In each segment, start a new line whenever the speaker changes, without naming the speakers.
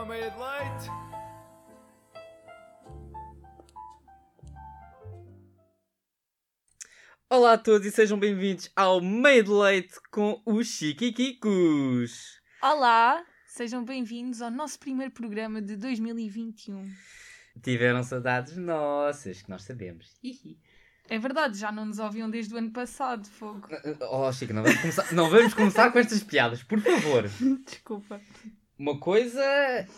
I made it late.
Olá a todos e sejam bem-vindos ao Meio de Leite com os Chiquiquicos.
Olá, sejam bem-vindos ao nosso primeiro programa de 2021.
Tiveram saudades nossas, que nós sabemos. Hihi.
É verdade, já não nos ouviam desde o ano passado, fogo.
Oh, Chico, não vamos, começar, não vamos começar com estas piadas, por favor.
Desculpa.
Uma coisa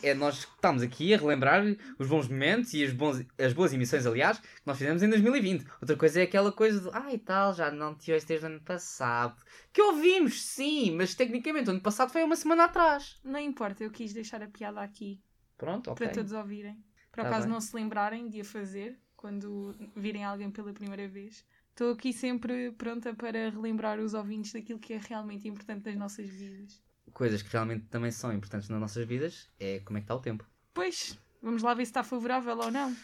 é nós estamos aqui a relembrar os bons momentos e as, bons, as boas emissões, aliás, que nós fizemos em 2020. Outra coisa é aquela coisa de, ai tal, já não te ouço desde o ano passado. Que ouvimos, sim, mas tecnicamente o ano passado foi uma semana atrás.
Não importa, eu quis deixar a piada aqui
Pronto, ok.
para todos ouvirem. Por
Tá
acaso
bem.
não se lembrarem de a fazer quando virem alguém pela primeira vez. Estou aqui sempre pronta para relembrar os ouvintes daquilo que é realmente importante das nossas vidas.
Coisas que realmente também são importantes nas nossas vidas é como é que está o tempo.
Pois, vamos lá ver se está favorável ou não.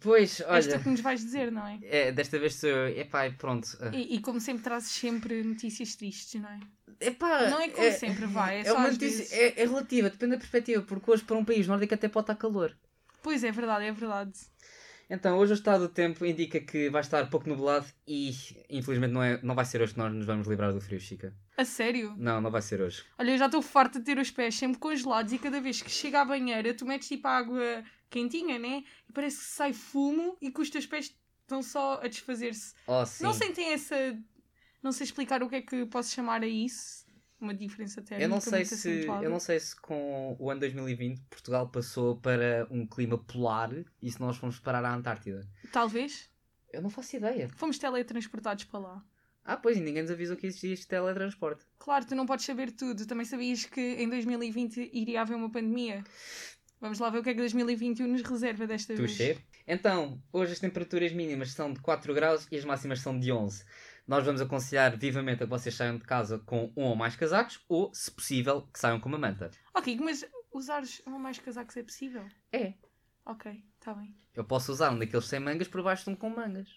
Pois, olha,
que nos vais dizer, não é?
é, desta vez sou eu. Epá, pronto.
E, e como sempre trazes sempre notícias tristes, não é?
Epá,
Não é como sempre, vai, é só
uma notícia,
vezes.
é, é relativa, depende da perspectiva, porque hoje para um país nórdico até pode estar calor.
Pois é verdade, é verdade.
Então, hoje o estado do tempo indica que vai estar pouco nublado e, infelizmente, não, é, não vai ser hoje que nós nos vamos livrar do frio, Chica.
A sério?
Não, não vai ser hoje.
Olha, eu já estou farta de ter os pés sempre congelados e cada vez que chega à banheira tu metes tipo água quentinha, né? E parece que sai fumo e que os teus pés estão só a desfazer-se.
Oh, sim.
Não sentem essa. Não sei explicar o que é que posso chamar a isso. Uma diferença térmica
eu não sei
muito
se
acentuada.
eu não sei se com o ano 2020 Portugal passou para um clima polar e se nós fomos parar à Antártida.
Talvez.
Eu não faço ideia.
Fomos teletransportados para lá.
Ah, pois, e ninguém nos avisou que existia este teletransporte.
Claro, tu não podes saber tudo. Também sabias que em 2020 iria haver uma pandemia. Vamos lá ver o que é que 2021 nos reserva desta vez.
Tuxê. Então, hoje as temperaturas mínimas são de 4 graus e as máximas são de 11. Nós vamos aconselhar vivamente a que vocês saiam de casa com um ou mais casacos ou, se possível, que saiam com uma manta.
Ok, mas usares um ou mais casacos é possível?
É.
Ok, está bem.
Eu posso usar um daqueles sem mangas por baixo de um com mangas.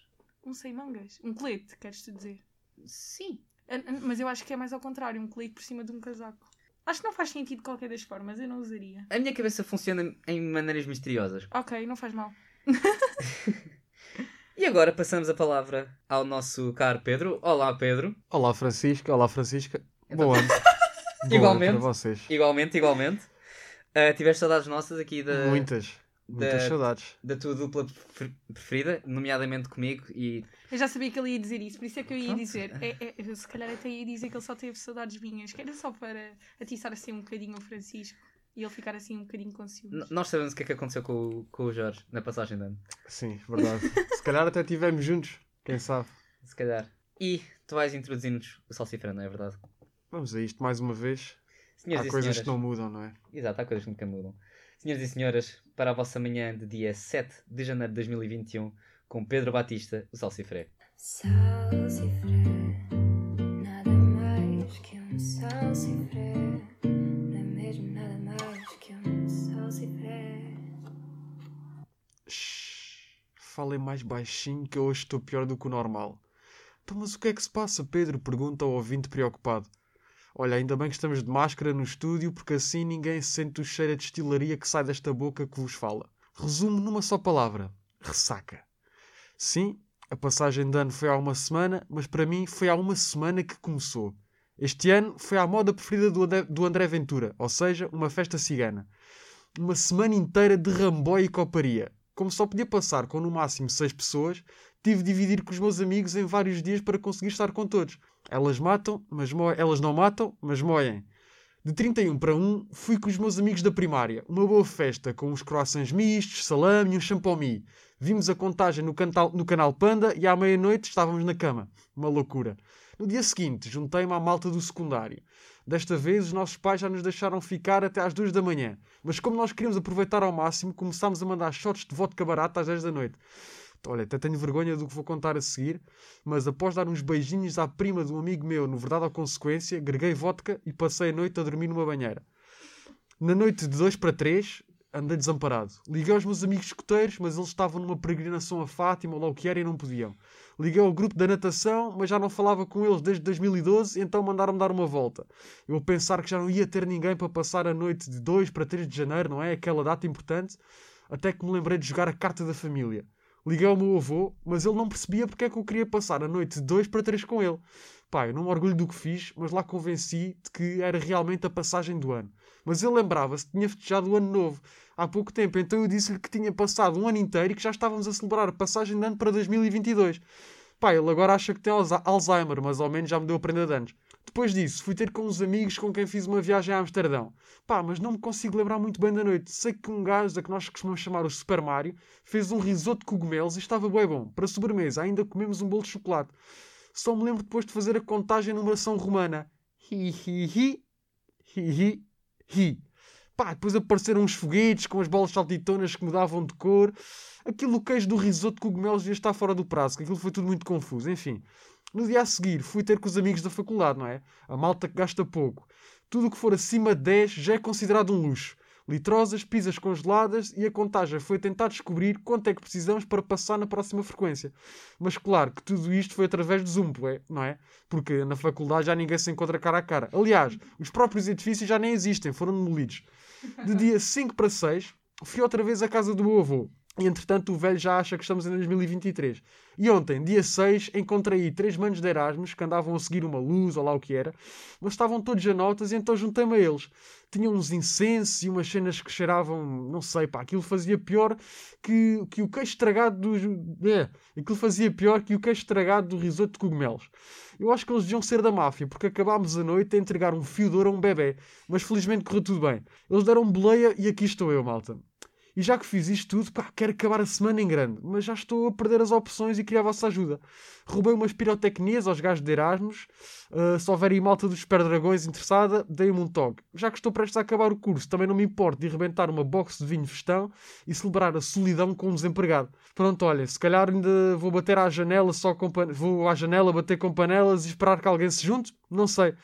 Um sem mangas. Um colete, queres-te dizer?
Sim.
Ah, ah, Mas eu acho que é mais ao contrário, um colete por cima de um casaco. Acho que não faz sentido de qualquer das formas, eu não usaria.
A minha cabeça funciona em maneiras misteriosas.
Ok, não faz mal.
E agora passamos a palavra ao nosso caro Pedro. Olá, Pedro.
Olá Francisca, olá Francisca.
Então-
Bom ano.
Igualmente.
ano para vocês.
Igualmente, igualmente. Ah, tiveste saudades nossas aqui da,
Muitas, muitas
da-
saudades.
da tua dupla prefer- preferida, nomeadamente comigo e
Eu já sabia que ele ia dizer isso, por isso é que eu ia
Pronto.
dizer. É, é, eu se calhar até ia dizer que ele só teve saudades minhas, que era só para atiçar assim um bocadinho o Francisco e ele ficar assim um bocadinho com ciúmes.
N- Nós sabemos o que é que aconteceu com, o- com o Jorge na passagem de ano.
Sim, verdade. Se calhar até estivemos juntos, quem sabe.
Se calhar. E tu vais introduzir-nos o Salsifrano, não é verdade?
Vamos a isto mais uma vez.
Senhoras
Há
e
coisas
senhoras.
que não mudam, não é?
Exato, há coisas que nunca mudam. Senhoras e senhoras, para a vossa manhã de dia 7 de janeiro de 2021, com Pedro Batista, o Salsifré.
Salsifré, nada mais que um salsifré.
Falem mais baixinho que hoje estou pior do que o normal. Então, mas o que é que se passa, Pedro? Pergunta o ouvinte preocupado. Olha, ainda bem que estamos de máscara no estúdio, porque assim ninguém sente o cheiro a destilaria que sai desta boca que vos fala. Resumo numa só palavra: ressaca. Sim, a passagem de ano foi há uma semana, mas para mim foi há uma semana que começou. Este ano foi a moda preferida do André, do André Ventura, ou seja, uma festa cigana. Uma semana inteira de rambóia e coparia. Como só podia passar com no máximo seis pessoas, tive de dividir com os meus amigos em vários dias para conseguir estar com todos. Elas matam, mas elas não matam, mas moem. De 31 para 1, fui com os meus amigos da primária. Uma boa festa, com uns croissants mistos, salame e um champomi. Vimos a contagem no, no canal Panda e à meia-noite estávamos na cama. Uma loucura. No dia seguinte, juntei-me à malta do secundário. Desta vez, os nossos pais já nos deixaram ficar até às 2 da manhã. Mas como nós queríamos aproveitar ao máximo, começámos a mandar shots de vodka barata às 10 da noite. Olha, até tenho vergonha do que vou contar a seguir, mas após dar uns beijinhos à prima de um amigo meu, no Verdade ou Consequência, greguei vodka e passei a noite a dormir numa banheira. Na noite de 2 para 3, andei desamparado. Liguei aos meus amigos escoteiros, mas eles estavam numa peregrinação a Fátima ou lá o que era e não podiam. Liguei ao grupo da natação, mas já não falava com eles desde 2012, então mandaram-me dar uma volta. Eu pensar que já não ia ter ninguém para passar a noite de 2 para 3 de janeiro, não é? Aquela data importante. Até que me lembrei de jogar a carta da família. Liguei ao meu avô, mas ele não percebia porque é que eu queria passar a noite de 2 para 3 com ele. Pá, eu não me orgulho do que fiz, mas lá convenci de que era realmente a passagem do ano. Mas ele lembrava-se que tinha festejado o ano novo há pouco tempo, então eu disse-lhe que tinha passado um ano inteiro e que já estávamos a celebrar a passagem de ano para 2022. Pá, ele agora acha que tem Alzheimer, mas ao menos já me deu a prenda de anos. Depois disso, fui ter com uns amigos com quem fiz uma viagem a Amsterdão. Pá, mas não me consigo lembrar muito bem da noite. Sei que um gajo da que nós costumamos chamar o Super Mario fez um risoto de cogumelos e estava bem bom. Para sobremesa, ainda comemos um bolo de chocolate. Só me lembro depois de fazer a contagem numeração romana. Hi, hi, hi, hi, hi, hi. Pá, depois apareceram uns foguetes com as bolas saltitonas que mudavam de cor. Aquilo, queijo do risoto de cogumelos devia estar fora do prazo, que aquilo foi tudo muito confuso. Enfim, no dia a seguir fui ter com os amigos da faculdade, não é? A malta que gasta pouco. Tudo o que for acima de 10 já é considerado um luxo. Litrosas, pizzas congeladas e a contagem foi tentar descobrir quanto é que precisamos para passar na próxima frequência. Mas claro que tudo isto foi através do Zoom, é- não é? Porque na faculdade já ninguém se encontra cara a cara. Aliás, os próprios edifícios já nem existem, foram demolidos. De dia 5 para 6, fui outra vez à casa do meu avô. E entretanto o velho já acha que estamos em 2023. E ontem, dia 6, encontrei três manos de Erasmus que andavam a seguir uma luz ou lá o que era, mas estavam todos a notas e então juntei-me a eles. Tinham uns incensos e umas cenas que cheiravam, não sei, pá, aquilo fazia pior que, que o queijo estragado do. É, aquilo fazia pior que o queijo estragado do risoto de cogumelos. Eu acho que eles deviam ser da máfia, porque acabámos a noite a entregar um fio de ouro a um bebê, mas felizmente correu tudo bem. Eles deram boleia e aqui estou eu, malta. E já que fiz isto tudo, pá, quero acabar a semana em grande, mas já estou a perder as opções e queria a vossa ajuda. Roubei umas pirotecnias aos gajos de Erasmus. Uh, se houver aí malta dos Super Dragões interessada, dei-me um toque. Já que estou prestes a acabar o curso, também não me importo de arrebentar uma box de vinho festão e celebrar a solidão com um desempregado. Pronto, olha, se calhar ainda vou bater à janela só com pan... vou à janela bater com panelas e esperar que alguém se junte? Não sei.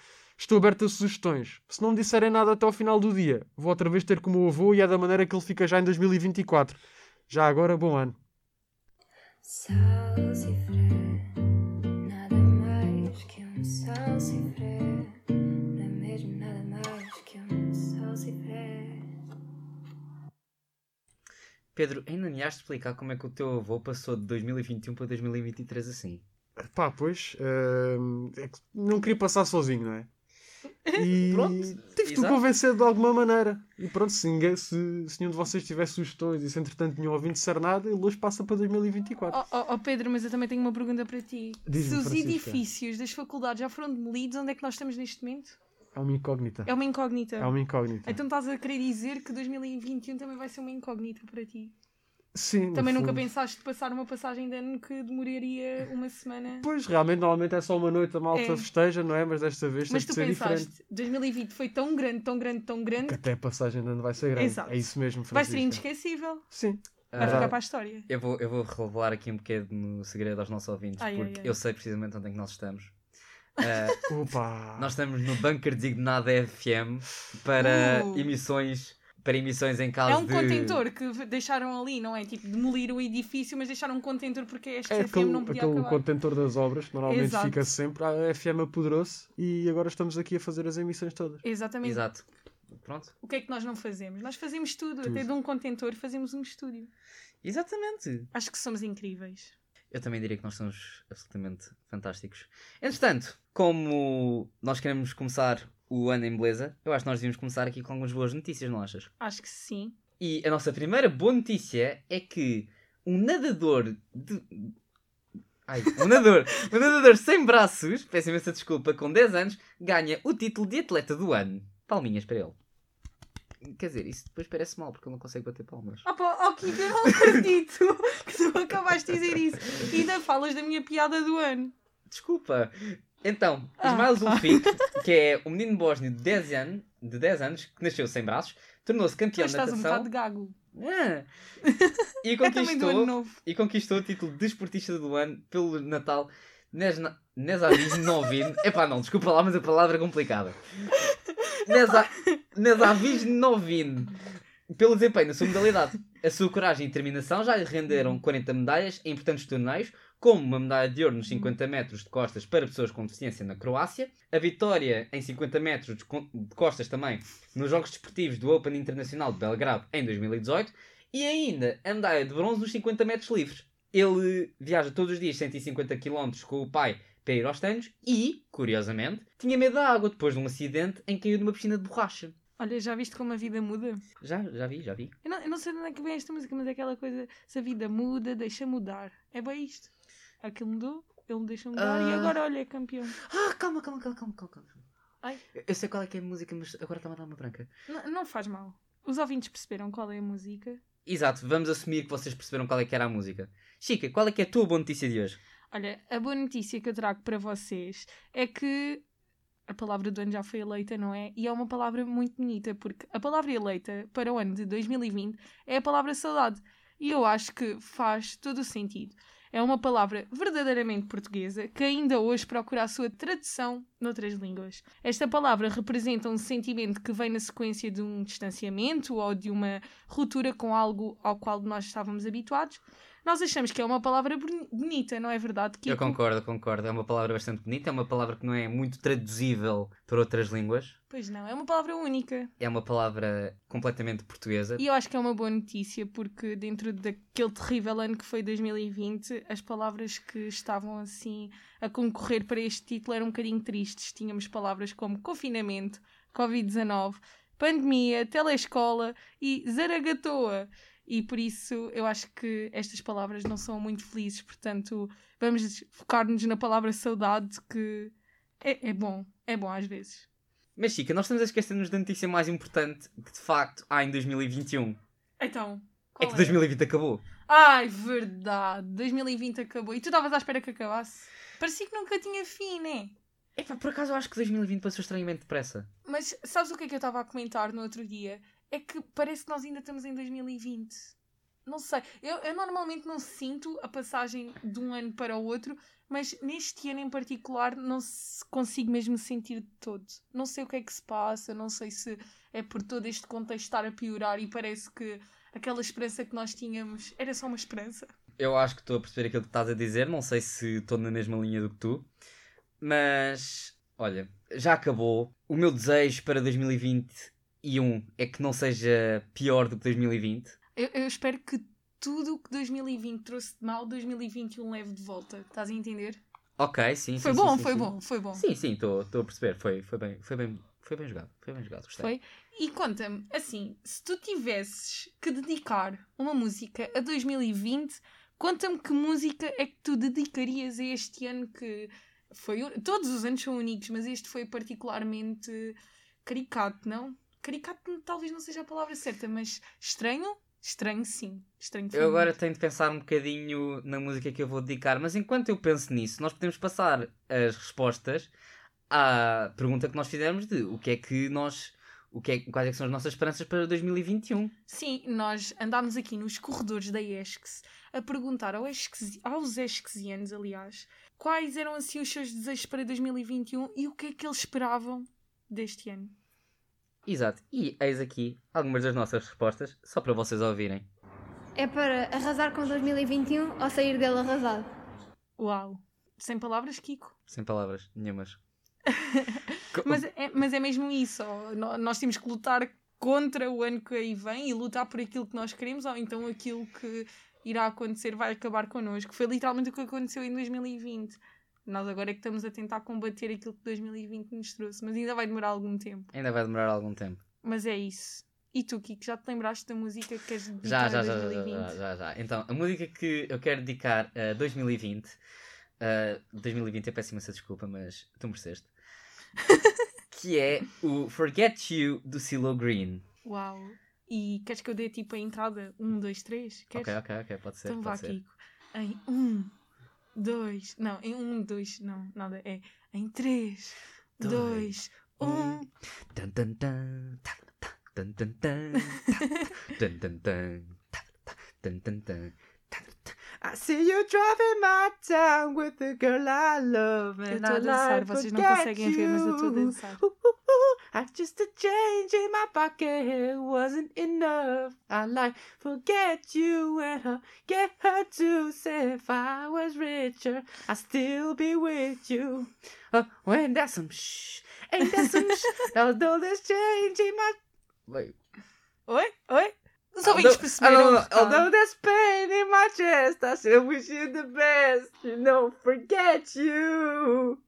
Estou aberto a sugestões. Se não me disserem nada até ao final do dia, vou outra vez ter com o meu avô e é da maneira que ele fica já em 2024. Já agora, bom ano.
Salsifré, nada mais que um salsifré. Não é mesmo nada mais que um salsifré.
Pedro, ainda me has de explicar como é que o teu avô passou de 2021 para 2023 assim.
Pá, pois. hum, é que não queria passar sozinho, não é? E
Pronto,
tive de convencer de alguma maneira. E pronto, se, ninguém, se, se nenhum de vocês tivesse sugestões e se entretanto nenhum ouvinte disser nada, ele hoje passa para 2024.
Oh, oh, oh, Pedro, mas eu também tenho uma pergunta para ti. Se os
Francisca.
edifícios das faculdades já foram demolidos, onde é que nós estamos neste momento?
É uma incógnita.
É uma incógnita.
É uma incógnita.
Então estás a querer dizer que 2021 também vai ser uma incógnita para ti?
Sim,
Também nunca
fundo.
pensaste passar uma passagem de ano que demoraria uma semana?
Pois, realmente, normalmente é só uma noite a malta
É.
festeja, não é? Mas desta vez
Mas
tem
tu
ser diferente.
pensaste, 2020 foi tão grande, tão grande, tão grande,
Que até a passagem de ano vai ser grande.
Exato.
É isso mesmo,
vai ser inesquecível.
Sim.
Vai
Ah,
ficar para a história.
eu, vou, eu vou revelar aqui um pequeno segredo aos nossos ouvintes,
Ai, ai,
porque
ai.
eu sei precisamente onde é que nós estamos. Ah,
Opa!
nós estamos no bunker designado FM para
Uh.
emissões para emissões em caso
É um
de
contentor que deixaram ali, não é? Tipo, demolir o edifício, mas deixaram um contentor porque este
É
FM
aquele,
não podia
aquele
acabar.
contentor das obras que normalmente
Exato.
fica sempre. A FM apoderou-se e agora estamos aqui a fazer as emissões todas.
Exatamente.
Exato. Pronto.
O que é que nós não fazemos? Nós fazemos tudo.
Tudo.
Até de um contentor fazemos um estúdio.
Exatamente.
Acho que somos incríveis.
Eu também diria que nós somos absolutamente fantásticos. Entretanto, como nós queremos começar o ano em beleza, eu acho que nós devíamos começar aqui com algumas boas notícias, não achas?
Acho que sim.
E a nossa primeira boa notícia é que um nadador de. Ai, um nadador, um nadador sem braços, peço imensa desculpa, com 10 anos, ganha o título de atleta do ano. Palminhas para ele. Quer dizer, isso depois parece mal, porque ele não consegue bater palmas.
Oh, pá, oh Kiko, eu não acredito que tu acabaste de dizer isso. E ainda falas da minha piada do ano.
Desculpa. Então,
Ah.
Ismail Zulfic, que é um menino bósnio de 10 anos, de 10 anos que nasceu sem braços, tornou-se campeão de
estás um
natação.
de gago.
Ah. E
É
conquistou, e conquistou o título de desportista do ano pelo Natal Nesna- Nesavis Novin. Epá, não, desculpa lá, mas a palavra é complicada. Nesa- Nesavis Novin. pelo desempenho na sua modalidade. A sua coragem e determinação já lhe renderam 40 medalhas em importantes torneios, como uma medalha de ouro nos 50 metros de costas para pessoas com deficiência na Croácia, a vitória em 50 metros de costas também nos Jogos Desportivos do Open Internacional de Belgrado em 2018 e ainda a medalha de bronze nos 50 metros livres. Ele viaja todos os dias 150 km com o pai para ir aos treinos e, curiosamente, tinha medo da água depois de um acidente em que caiu numa piscina de borracha.
Olha, já viste como a vida muda?
Já, já vi, já vi.
Eu não, eu não sei de onde é que vem esta música, mas é aquela coisa, se a vida muda, deixa mudar. É bem isto. Aquilo mudou, ele me deixa mudar e
Ah.
agora, olha, é campeão.
Ah, calma, calma, calma, calma, calma.
Ai.
Eu- sei qual é que é a música, mas agora está-me a dar uma branca.
N- não faz mal. Os ouvintes perceberam qual é a música.
Exato, vamos assumir que vocês perceberam qual é que era a música. Chica, qual é que é a tua boa notícia de hoje?
Olha, a boa notícia que eu trago para vocês é que a palavra do ano já foi eleita, não é? E é uma palavra muito bonita, porque a palavra eleita para o ano de 2020 é a palavra saudade. E eu acho que faz todo o sentido. É uma palavra verdadeiramente portuguesa que ainda hoje procura a sua tradução noutras línguas. Esta palavra representa um sentimento que vem na sequência de um distanciamento ou de uma ruptura com algo ao qual nós estávamos habituados. Nós achamos que é uma palavra boni- bonita, não é verdade?
Eu
Kiko?
concordo, concordo. É uma palavra bastante bonita, é uma palavra que não é muito traduzível para outras línguas.
Pois não, é uma palavra única.
É uma palavra completamente portuguesa.
E eu acho que é uma boa notícia porque dentro daquele terrível ano que foi 2020, as palavras que estavam assim a concorrer para este título eram um bocadinho tristes. Tínhamos palavras como confinamento, Covid-19, pandemia, telescola e zaragatoa. E por isso eu acho que estas palavras não são muito felizes, portanto vamos focar-nos na palavra saudade que é, é bom, é bom às vezes.
Mas Chica, nós estamos a esquecer-nos da notícia mais importante que de facto há em 2021.
Então,
É que 2020 acabou.
Ai, verdade. 2020 acabou. E tu estavas à espera que acabasse? Parecia que nunca tinha fim, né?
Epá, por acaso eu acho que 2020 passou estranhamente depressa.
Mas sabes o que é que eu estava a comentar no outro dia? É que parece que nós ainda estamos em 2020. Não sei. Eu, eu normalmente não sinto a passagem de um ano para o outro, mas neste ano em particular não consigo mesmo sentir de todo. Não sei o que é que se passa, não sei se é por todo este contexto estar a piorar e parece que aquela esperança que nós tínhamos era só uma esperança.
Eu acho que estou a perceber aquilo que estás a dizer, não sei se estou na mesma linha do que tu, mas olha, já acabou. O meu desejo para 2021 é que não seja pior do que 2020.
Eu, eu espero que tudo o que 2020 trouxe de mal, 2021 leve de volta. Estás a entender?
Ok, sim,
foi
sim,
bom,
sim,
foi
sim.
bom, foi bom.
Sim, sim, estou a perceber. Foi, foi, bem, foi, bem, foi bem jogado. Foi bem jogado, gostei.
Foi. E conta-me, assim, se tu tivesses que dedicar uma música a 2020, conta-me que música é que tu dedicarias a este ano que foi. Todos os anos são únicos, mas este foi particularmente caricato, não? Caricato talvez não seja a palavra certa, mas estranho? Estranho sim. Estranho
Eu agora tenho de pensar um bocadinho na música que eu vou dedicar, mas enquanto eu penso nisso, nós podemos passar as respostas à pergunta que nós fizemos de o que é que nós. O que é, quais é que são as nossas esperanças para 2021?
Sim, nós andámos aqui nos corredores da ESCS a perguntar ao ESCS aos ESCSianos, aliás, quais eram assim os seus desejos para 2021 e o que é que eles esperavam deste ano.
Exato. E eis aqui algumas das nossas respostas, só para vocês ouvirem.
É para arrasar com 2021 ou sair dele arrasado?
Uau! Sem palavras, Kiko.
Sem palavras nenhumas.
Mas é, mas é mesmo isso. Nós temos que lutar contra o ano que aí vem e lutar por aquilo que nós queremos ou então aquilo que irá acontecer vai acabar connosco. Foi literalmente o que aconteceu em 2020. Nós agora é que estamos a tentar combater aquilo que 2020 nos trouxe, mas ainda vai demorar algum tempo.
Ainda vai demorar algum tempo.
Mas é isso. E tu, Kiko, já te lembraste da música que queres
Já,
dedicar
já,
a
já, já,
2020?
já, já, já. Então, a música que eu quero dedicar a 2020. uh, 2020 é péssima essa desculpa, mas tu mereceste. que é o Forget You do CeeLo Green.
Uau! E queres que eu dê tipo a entrada? Um, dois, três? Queres?
Ok, ok, ok, pode ser.
Então vá,
pode ser.
Kiko. Em um, dois. Não, em um, dois. Não, nada. É em três, dois,
um.
um.
Tan, tan, tan, ta, ta, tan, tan, tan, ta, ta, tan, tan, tan, ta, ta, tan, tan, tan, ta, ta. I see you driving my town with the girl I love and I
dançar,
like
vocês não
forget
conseguem ver, mas eu estou a
you. I just a change in my pocket wasn't enough. I like forget you and her, get her to say if I was richer, I'd still be with you. Uh, when there's some shh, ain't there some shh, although there's change in my. Wait.
wait, Oi? Os ouvintes perceberam.
although, there's pain in my chest, I still wish you the best. You know, forget you.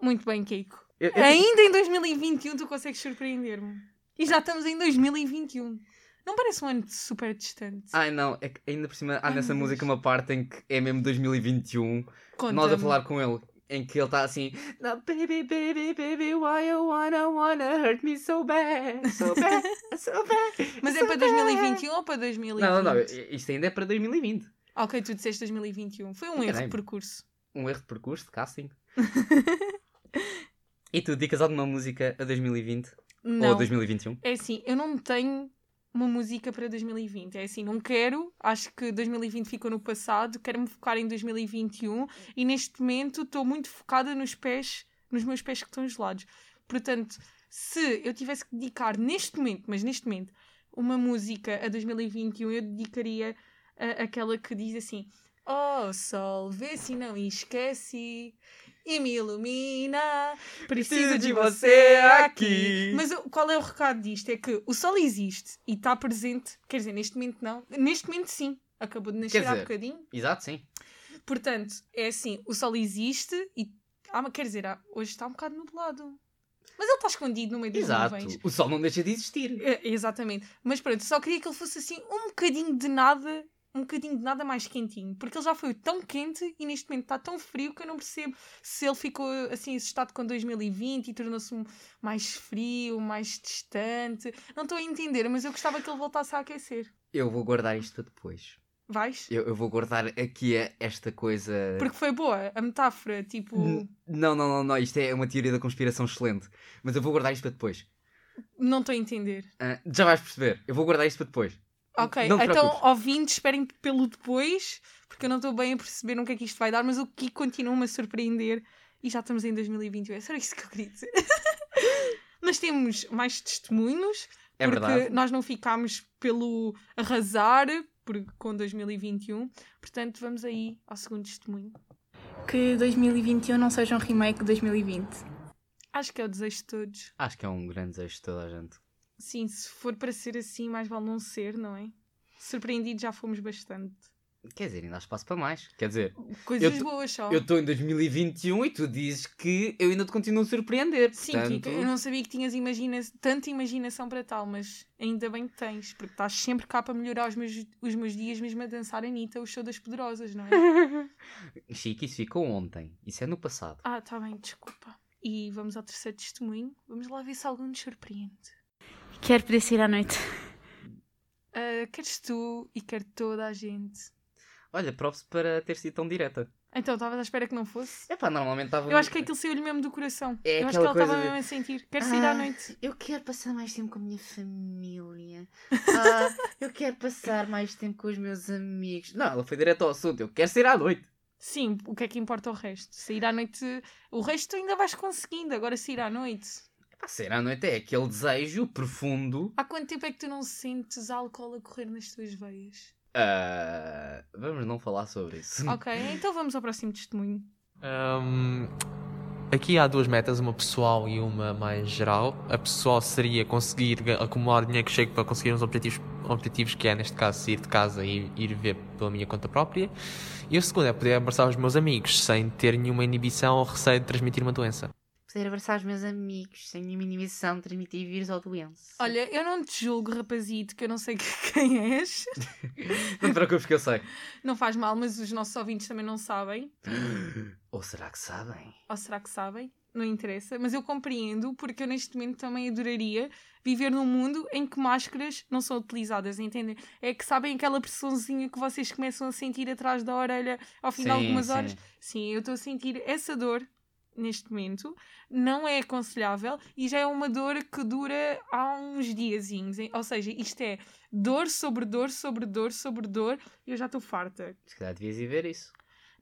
Muito bem, Keiko.
Eu- eu-
Ainda em 2021 tu consegues surpreender-me. E já estamos em 2021. Não parece um ano super distante.
Ai não, é que ainda por cima há
Ai,
nessa música uma parte em que é mesmo 2021,
Conta-me.
nós a falar com ele, em que ele está assim, "Now, baby, baby, baby, why you wanna, wanna hurt me so bad, so bad, so bad.
Mas é
so
para
bad."
2021 ou para 2020?
Não, não, não, isto ainda é para 2020.
Ok, tu disseste 2021. Foi um erro de percurso.
Um erro de percurso, de casting. e tu dedicas alguma música a 2020?
Não.
Ou a 2021?
É assim, eu não tenho uma música para 2020. É assim, não quero. Acho que 2020 ficou no passado. Quero-me focar em 2021. E neste momento estou muito focada nos pés, nos meus pés que estão gelados. Portanto, se eu tivesse que dedicar neste momento, mas neste momento, uma música a 2021, eu dedicaria a, aquela que diz assim: Oh, sol, vê se não esquece. E me ilumina, preciso de você aqui. Mas o- qual é o recado disto? É que o sol existe e está presente. Quer dizer, neste momento não. Neste momento sim. Acabou de nascer
Quer
há
dizer-
bocadinho.
Exato, sim.
Portanto, é assim: o sol existe e. Ah, quer dizer, hoje está um bocado nublado. Mas ele está escondido no meio das
Exato.
nuvens.
O sol não deixa de existir.
É, exatamente. Mas pronto, só queria que ele fosse assim um bocadinho de nada, um bocadinho de nada mais quentinho. Porque ele já foi tão quente e neste momento está tão frio que eu não percebo se ele ficou assim assustado com 2020 e tornou-se mais frio, mais distante. Não estou a entender, mas eu gostava que ele voltasse a aquecer.
Eu vou guardar isto para depois.
Vais?
Eu, eu vou guardar aqui esta coisa.
Porque foi boa a metáfora, tipo,
N- Não, não, não, não. Isto é uma teoria da conspiração excelente. Mas eu vou guardar isto para depois.
não estou a entender.
Ah, já vais perceber. Eu vou guardar isto para depois.
Ok,
Não
então ouvintes, esperem pelo depois, porque eu não estou bem a perceber no que é que isto vai dar, mas o que continua-me a surpreender e já estamos em 2021. É só isso que eu queria dizer. mas temos mais testemunhos,
É
porque
verdade.
nós não ficámos pelo arrasar por, com 2021. Portanto, vamos aí ao segundo testemunho.
Que 2021 não seja um remake de 2020.
Acho que é o desejo de todos.
Acho que é um grande desejo de toda a gente.
Sim, se for para ser assim, mais vale não ser, não é? Surpreendidos já fomos bastante.
Quer dizer, ainda há espaço para mais. Quer dizer,
Coisas boas só.
eu estou em 2021 e tu dizes que eu ainda te continuo a surpreender.
Sim,
portanto...
Kika, eu não sabia que tinhas imagina tanta imaginação para tal, mas ainda bem que tens, porque estás sempre cá para melhorar os meus, os meus dias, mesmo a dançar a Anitta, o show das poderosas, não é?
Chique, isso ficou ontem. Isso é no passado.
ah, tá bem, desculpa. E vamos ao terceiro testemunho. Vamos lá ver se algum nos surpreende.
Quero poder sair à noite.
Ah, queres tu e quer toda a gente.
Olha, props para ter sido tão direta.
Então, estavas à espera que não fosse?
Epá, normalmente estava.
Eu acho que aquilo saiu-lhe mesmo do coração.
É
Eu acho que
aquela
ele estava
coisa de-
mesmo a sentir. Quero sair à
Ah,
noite.
Eu quero passar mais tempo com a minha família. Ah, eu quero passar mais tempo com os meus amigos. Não, ela foi direto ao assunto. Eu quero sair à noite.
Sim, o que é que importa o resto? Sair à noite. O resto tu ainda vais conseguindo, agora sair à noite.
Epá, sair à noite é aquele desejo profundo.
Há quanto tempo é que tu não sentes álcool a correr nas tuas veias?
Ah, vamos não falar sobre isso.
Ok, então vamos ao próximo testemunho.
Hum, aqui há duas metas, uma pessoal e uma mais geral. A pessoal seria conseguir acumular dinheiro que chegue para conseguir uns objetivos, objetivos que é, neste caso, sair de casa e ir ver pela minha conta própria. E a segunda é poder abraçar os meus amigos sem ter nenhuma inibição ou receio de transmitir uma doença.
Poder abraçar os meus amigos sem nenhuma inibição de transmitir vírus ou doença.
Olha, eu não te julgo, rapazito, que eu não sei quem és.
Não te preocupes que eu sei.
Não faz mal, mas os nossos ouvintes também não sabem.
Ou será que sabem?
Ou será que sabem? Não interessa. Mas eu compreendo, porque eu neste momento também adoraria viver num mundo em que máscaras não são utilizadas, entendem? É que sabem aquela pressãozinha que vocês começam a sentir atrás da orelha ao fim de
Sim,
algumas
sim.
horas? Sim, eu estou a sentir essa dor neste momento. Não é aconselhável e já é uma dor que dura há uns diazinhos. hein? Ou seja, isto é dor sobre dor sobre dor sobre dor e eu já estou farta.
Se calhar devias ir ver isso.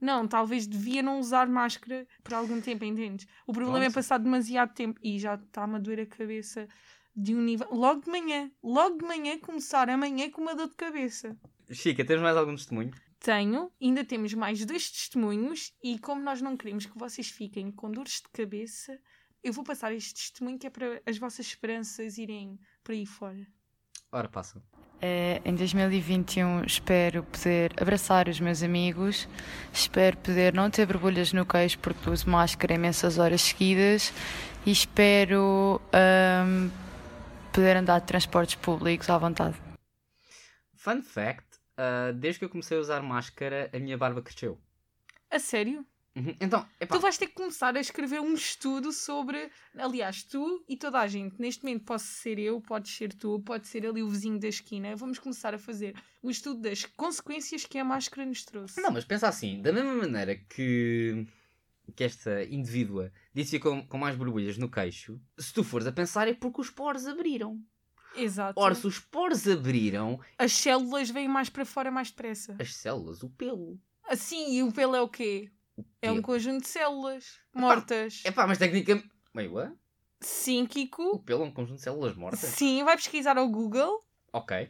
Não, talvez devia não usar máscara por algum tempo, entendes? O problema é
Pronto.
passar demasiado tempo e já está-me a doer a cabeça de um nível. Logo de manhã, logo de manhã, começar amanhã com uma dor de cabeça.
Chica, tens mais algum testemunho?
Tenho, ainda temos mais dois testemunhos e como nós não queremos que vocês fiquem com dores de cabeça, eu vou passar este testemunho que é para as vossas esperanças irem por aí fora.
Ora, passa.
Eh, em 2021 espero poder abraçar os meus amigos, espero poder não ter borbulhas no queixo porque uso máscara imensas horas seguidas e espero ahm, poder andar de transportes públicos à vontade.
Fun fact: ah, desde que eu comecei a usar máscara, a minha barba cresceu.
A sério?
Uhum. Então, epá,
Tu vais ter que começar a escrever um estudo sobre. Aliás, tu e toda a gente. Neste momento posso ser eu, podes ser tu, pode ser ali o vizinho da esquina. Vamos começar a fazer o estudo das consequências que a máscara nos trouxe.
Não, mas pensa assim, da mesma maneira que, que esta indivídua disse com, com mais borbulhas no queixo, se tu fores a pensar é porque os poros abriram.
Exato.
Ora, se os poros abriram,
As células vêm mais para fora mais depressa.
as células, o pelo.
Assim, e o pelo é o quê? É um conjunto de células mortas.
Epá, mas tecnicamente. Meio, ué?
Sim,
O
Kiko.
pelo é um conjunto de células mortas?
Sim, vai pesquisar ao Google.
Ok.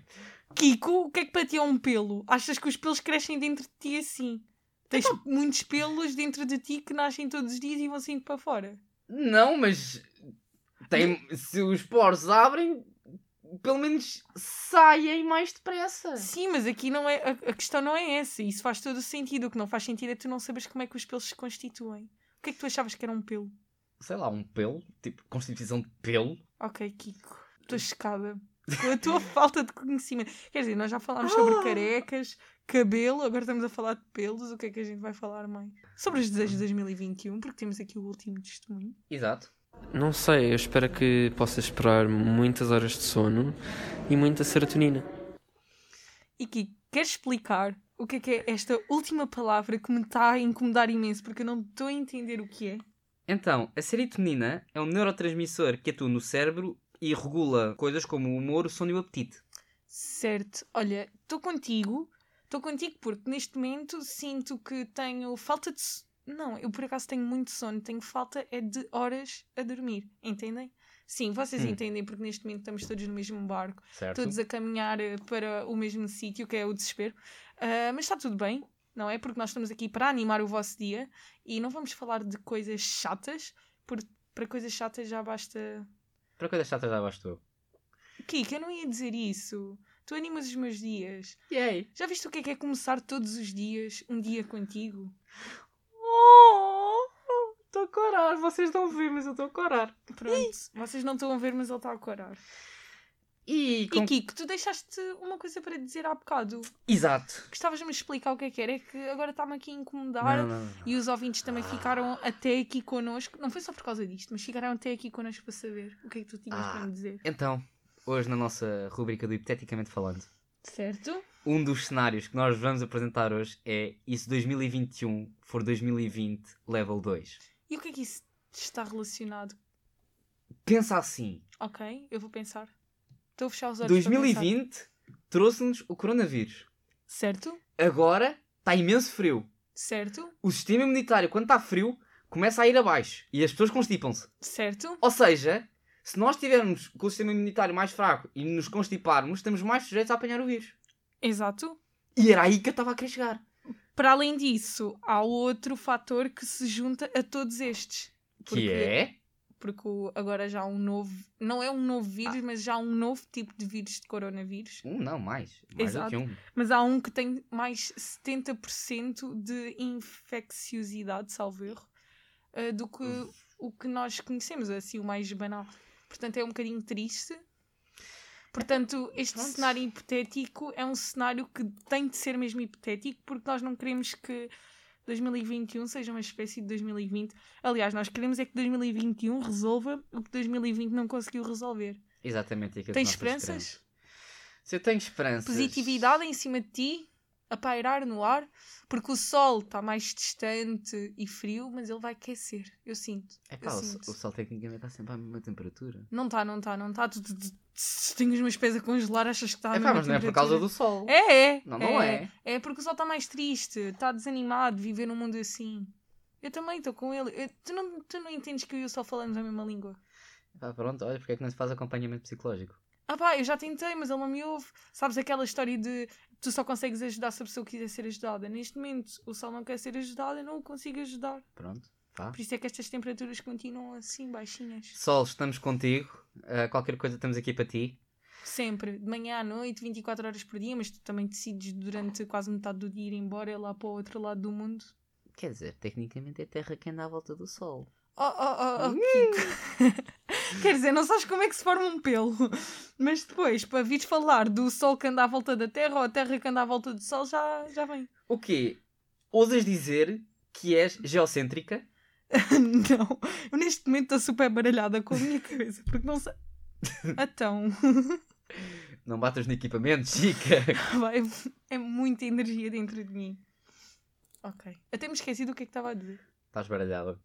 Kiko, o que é que para ti é um pelo? Achas que os pelos crescem dentro de ti assim? Tens muitos pelos dentro de ti que nascem todos os dias e vão saindo para fora.
Não, mas. Tem, se os poros abrem, pelo menos saem mais depressa.
Sim, mas aqui não é, a, a questão não é essa. Isso faz todo o sentido. O que não faz sentido é tu não sabes como é que os pelos se constituem. O que é que tu achavas que era um pelo?
Sei lá, um pelo, tipo, constituição de pelo.
Ok, Kiko. Estou chocada com a tua falta de conhecimento. Quer dizer, nós já falámos sobre carecas, cabelo, agora estamos a falar de pelos. O que é que a gente vai falar mais? Sobre os desejos de 2021, porque temos aqui o último testemunho.
Exato.
Não sei, eu espero que possa esperar muitas horas de sono e muita serotonina.
E Kiko, queres explicar o que é que é esta última palavra que me está a incomodar imenso, porque eu não estou a entender o que é?
Então, a serotonina é um neurotransmissor que atua no cérebro e regula coisas como o humor, o sono e o apetite.
Certo. Olha, estou contigo. Estou contigo porque neste momento sinto que tenho falta de. Não, eu por acaso tenho muito sono. Tenho falta é de horas a dormir. Entendem? Sim, vocês
Hum.
entendem porque neste momento estamos todos no mesmo barco.
Certo?
Todos a caminhar eh, para o mesmo sítio, que é o desespero. Ah, mas está tudo bem, não é? Porque nós estamos aqui para animar o vosso dia e não vamos falar de coisas chatas, porque para coisas chatas já basta
Para coisas chatas já gosto eu.
Kika, eu não ia dizer isso. Tu animas os meus dias.
Yay!
Já viste o que é que é começar todos os dias um dia contigo?
Oh! Estou a corar, vocês não ver, mas eu estou a corar.
Pronto, vocês não estão a ver, mas ele está a corar.
E,
E
com...
Kiko, tu deixaste uma coisa para dizer há bocado.
Exato.
Gostavas-me de explicar o que é que era? É que agora está-me aqui a incomodar.
Não, não, não, não.
E os ouvintes também ficaram até aqui connosco. Não foi só por causa disto, mas ficaram até aqui connosco para saber o que é que tu tinhas
Ah.
para me dizer.
Então, hoje na nossa rubrica do Hipoteticamente Falando,
Certo?
Um dos cenários que nós vamos apresentar hoje é e se 2021 for 2020 level 2.
E o que é que isso está relacionado?
Pensa assim,
Ok, eu vou pensar. Estou a fechar os olhos. para pensar.
2020 trouxe-nos o coronavírus.
Certo?
Agora está imenso frio.
Certo?
O sistema imunitário, quando está frio, começa a ir abaixo e as pessoas constipam-se.
Certo?
Ou seja, se nós tivermos com o sistema imunitário mais fraco e nos constiparmos, estamos mais sujeitos a apanhar o vírus.
Exato.
E era aí que eu estava a querer chegar.
Para além disso, há outro fator que se junta a todos estes. Porque-
Que é.
Porque agora já há um novo. Não é um novo vírus, mas já há um novo tipo de vírus de coronavírus.
Um, não, mais. Mais do
Exato.
que um.
Mas há um que tem mais 70% de infecciosidade, salvo erro, eh, do que o que nós conhecemos, assim, o mais banal. Portanto, é um bocadinho triste. Portanto, este
Pronto.
cenário hipotético é um cenário que tem de ser mesmo hipotético, porque nós não queremos que 2021 seja uma espécie de 2020. Aliás, nós queremos é que 2021 resolva o que 2020 não conseguiu resolver.
Exatamente
Tens
que nós
esperanças?
Se eu tenho esperanças.
positividade em cima de ti, a pairar no ar, porque o sol está mais distante e frio, mas ele vai aquecer. Eu sinto.
É pá, o,
sinto.
o sol tecnicamente está sempre à mesma temperatura.
Não está, não está, não está. Tu, tu- tu Se tenho os meus pés a congelar, achas que está a
É pá, mas não é por causa do sol.
É, é.
Não, não é.
É porque o sol está mais triste, está desanimado de viver num mundo assim. Eu também estou com ele. Eu- tu, não, tu não entendes que eu e o sol falamos a mesma língua?
Pá, pronto, olha, porque é que não se faz acompanhamento psicológico?
Ah pá, eu já tentei, mas ele não me ouve. Sabes aquela história de tu só consegues ajudar se a pessoa quiser ser ajudada. Neste momento, o sol não quer ser ajudado, eu não o consigo ajudar.
Pronto, pá.
Por isso é que estas temperaturas continuam assim, baixinhas.
Sol, estamos contigo. Ah, qualquer coisa estamos aqui para ti.
Sempre, de manhã à noite, 24 horas por dia, mas tu também decides durante quase metade do dia ir embora lá para o outro lado do mundo.
Quer dizer, tecnicamente é a Terra que anda à volta do Sol.
Oh, oh, oh, oh Kiko. Quer dizer, não sabes como é que se forma um pelo. Mas depois, para vires falar do Sol que anda à volta da Terra ou a Terra que anda à volta do Sol, já, já vem.
O quê? Ousas dizer que és geocêntrica?
não, eu neste momento estou super baralhada com a minha cabeça, porque não sei. Então,
Não batas no equipamento, chica.
vai, é muita energia dentro de mim. Ok. Até me esqueci do que é que estava a dizer.
Estás baralhada.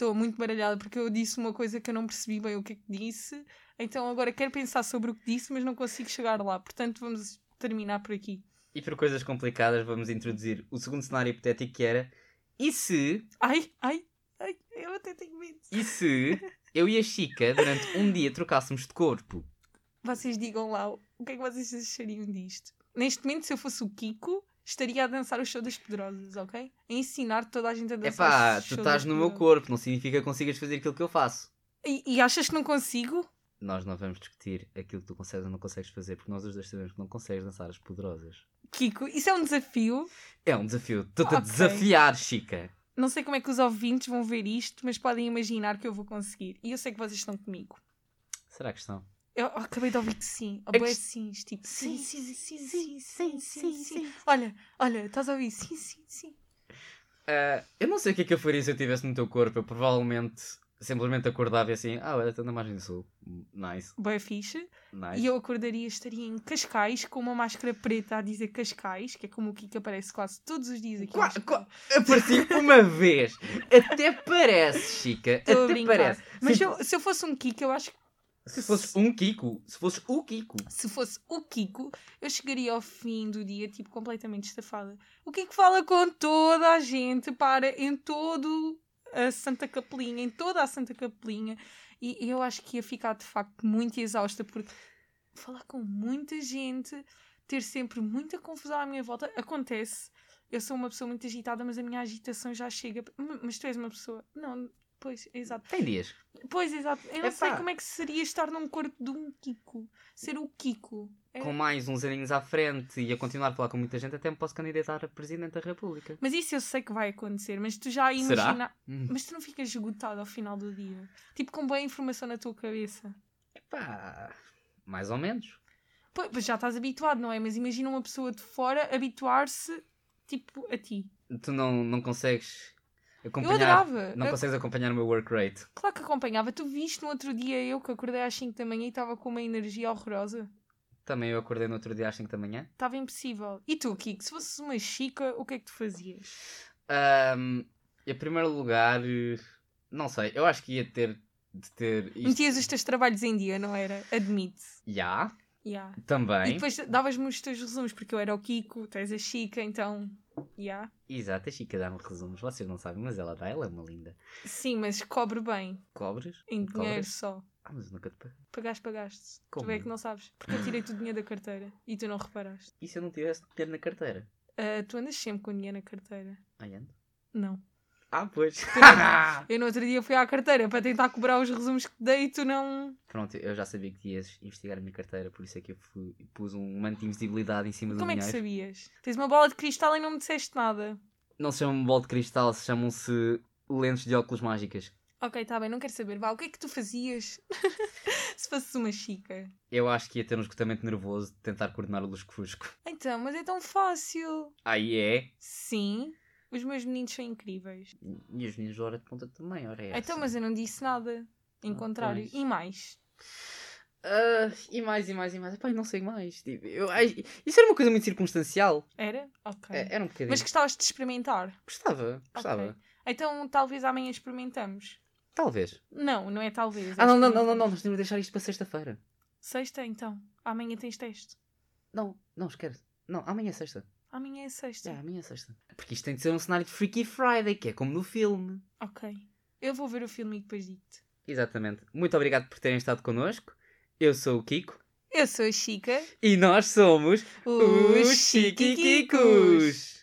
Estou muito baralhada porque eu disse uma coisa que eu não percebi bem o que é que disse. Então agora quero pensar sobre o que disse, mas não consigo chegar lá. Portanto, vamos terminar por aqui.
E por coisas complicadas, vamos introduzir o segundo cenário hipotético que era: e se,
Ai, ai, ai, eu até tenho medo.
e se eu e a Chica durante um dia trocássemos de corpo?
Vocês digam lá o que é que vocês achariam disto. Neste momento, se eu fosse o Kiko, estaria a dançar o show das poderosas, ok? A ensinar toda a gente a dançar
pá,
o
tu estás no meu corpo, não significa que consigas fazer aquilo que eu faço.
E, e achas que não consigo?
Nós não vamos discutir aquilo que tu consegues ou não consegues fazer, porque nós os dois sabemos que não consegues dançar as poderosas.
Kiko, isso é um desafio.
É um desafio. Estou-te a
Ok.
desafiar, Chica.
Não sei como é que os ouvintes vão ver isto, mas podem imaginar que eu vou conseguir. E eu sei que vocês estão comigo.
Será que estão?
Eu acabei de ouvir que sim.
É
Ou
que-
é sim, tipo, sim, sim, sim, sim, sim, sim, sim. Olha, olha, estás a ouvir? Sim, sim, sim.
Ah, eu não sei o que é que eu faria se eu estivesse no teu corpo. Eu provavelmente simplesmente acordava e assim, ah, olha, estou na margem do sul. Nice,
Boa fixe.
nice.
E eu acordaria, estaria em Cascais com uma máscara preta a dizer Cascais, que é como o Kiko aparece quase todos os dias aqui.
Qua- qua-. Apareci uma vez. Até parece, Chica.
A
Até parece.
Mas
se,
se eu, se eu fosse um Kiko, eu acho que
se fosses um Kiko, se fosses o Kiko,
se fosse o Kiko, eu chegaria ao fim do dia, tipo, completamente estafada. O Kiko fala com toda a gente, para em todo a Santa Capelinha, em toda a Santa Capelinha. E eu acho que ia ficar, de facto, muito exausta, porque falar com muita gente, ter sempre muita confusão à minha volta, acontece. Eu sou uma pessoa muito agitada, mas a minha agitação já chega. Mas tu és uma pessoa. Não, pois, exato.
tem dias.
Pois, exato. Eu não
Epá.
sei como é que seria estar num corpo de um Kiko. Ser o Kiko. É-
Com mais uns aninhos à frente e a continuar a falar com muita gente, até me posso candidatar a Presidente da República.
Mas isso eu sei que vai acontecer. Mas tu já imagina.
Hum.
Mas tu não ficas esgotado ao final do dia. Tipo, com boa informação na tua cabeça.
Pá, mais ou menos.
Pois, pois já estás habituado, não é? Mas imagina uma pessoa de fora habituar-se, tipo, a ti.
Tu não, não consegues
Eu adorava.
Não consegues acompanhar o meu work rate.
Claro que acompanhava. Tu viste no outro dia eu que acordei às 5 da manhã e estava com uma energia horrorosa.
Também eu acordei no outro dia às 5 da manhã.
Estava impossível. E tu, Kiko, se fosses uma chica, o que é que tu fazias?
Ahm, em primeiro lugar, não sei, eu acho que ia ter de ter isto.
Metias os teus trabalhos em dia, não era? Admite.
Já,
Yeah. E
também.
depois davas-me os teus resumos, porque eu era o Kiko, tu és a Chica, então. Yeah.
Exato, a Chica dá-me resumos. Vocês não sabem, mas ela dá, ela é uma linda.
Sim, mas cobre bem,
Cobres?
em dinheiro
Cobras?
só.
Ah, mas eu nunca te paguei.
Pagaste, pagaste.
Como?
Tu é que não sabes. Porque eu tirei-te o dinheiro da carteira e tu não reparaste.
E se eu não tivesse dinheiro na carteira?
Ah, tu andas sempre com dinheiro na carteira.
Ai, ando.
Não.
Ah, pois.
Eu no outro dia fui à carteira para tentar cobrar os resumos que dei e tu não.
Pronto, eu já sabia que ias investigar a minha carteira, por isso é que eu fui, pus um manto de invisibilidade em cima do
Como é que sabias? Tens uma bola de cristal e não me disseste nada.
Não se chamam bolo de cristal, se chamam-se lentes de óculos mágicas.
Ok, tá bem, não quero saber. Vá, o que é que tu fazias se fosses uma chica?
Eu acho que ia ter um esgotamento nervoso de tentar coordenar o lusco-fusco.
Então, mas é tão fácil.
Aí é.
Sim, os meus meninos são incríveis.
E os meninos de hora de ponta também, ora é essa.
Então, mas eu não disse nada. Em
Ah,
contrário.
pois.
E mais?
Ah, e mais, e mais, e mais. Pai, não sei mais. Tipo, eu, isso era uma coisa muito circunstancial.
Era? Ok.
É, era um bocadinho.
Mas gostavas de experimentar?
Gostava, gostava.
Ok. Então, talvez amanhã experimentamos.
Talvez.
Não, não é talvez. é
Ah, não, não, não, não,
experimentamos.
não. Nós temos de deixar isto para sexta-feira.
Sexta, então. Amanhã tens teste.
Não, não, esquece. Não, amanhã é sexta.
Amanhã é sexta.
Já, amanhã é sexta. Porque isto tem de ser um cenário de Freaky Friday, que é como no filme.
Ok. Eu vou ver o filme e depois digo-te.
Exatamente. Muito obrigado por terem estado connosco. Eu sou o Kiko.
Eu sou a Chica.
E nós somos
Os
os Chiquiquicos.